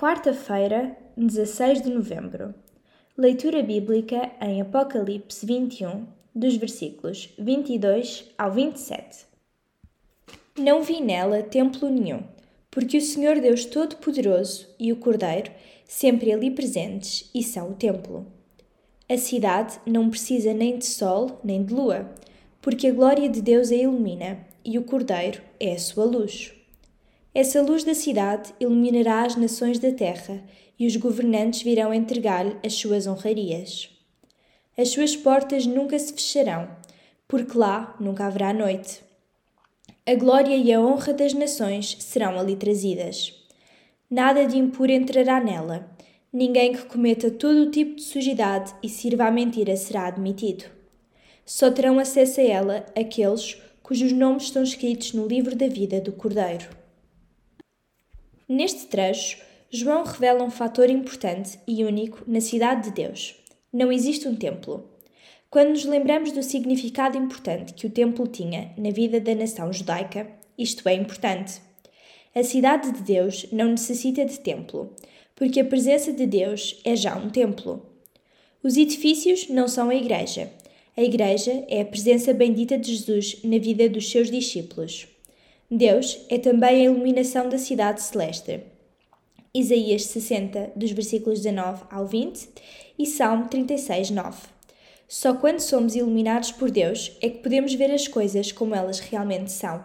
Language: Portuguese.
Quarta-feira, 16 de novembro. Leitura bíblica em Apocalipse 21, dos versículos 22 ao 27. Não vi nela templo nenhum, porque o Senhor Deus Todo-Poderoso e o Cordeiro, sempre ali presentes, e são o templo. A cidade não precisa nem de sol nem de lua, porque a glória de Deus a ilumina, e o Cordeiro é a sua luz. Essa luz da cidade iluminará as nações da terra, e os governantes virão entregar-lhe as suas honrarias. As suas portas nunca se fecharão, porque lá nunca haverá noite. A glória e a honra das nações serão ali trazidas. Nada de impuro entrará nela. Ninguém que cometa todo o tipo de sujidade e sirva à mentira será admitido. Só terão acesso a ela aqueles cujos nomes estão escritos no livro da vida do Cordeiro. Neste trecho, João revela um fator importante e único na cidade de Deus. Não existe um templo. Quando nos lembramos do significado importante que o templo tinha na vida da nação judaica, isto é importante. A cidade de Deus não necessita de templo, porque a presença de Deus é já um templo. Os edifícios não são a igreja. A igreja é a presença bendita de Jesus na vida dos seus discípulos. Deus é também a iluminação da cidade celeste. Isaías 60, dos versículos 19 ao 20 e Salmo 36, 9. Só quando somos iluminados por Deus é que podemos ver as coisas como elas realmente são.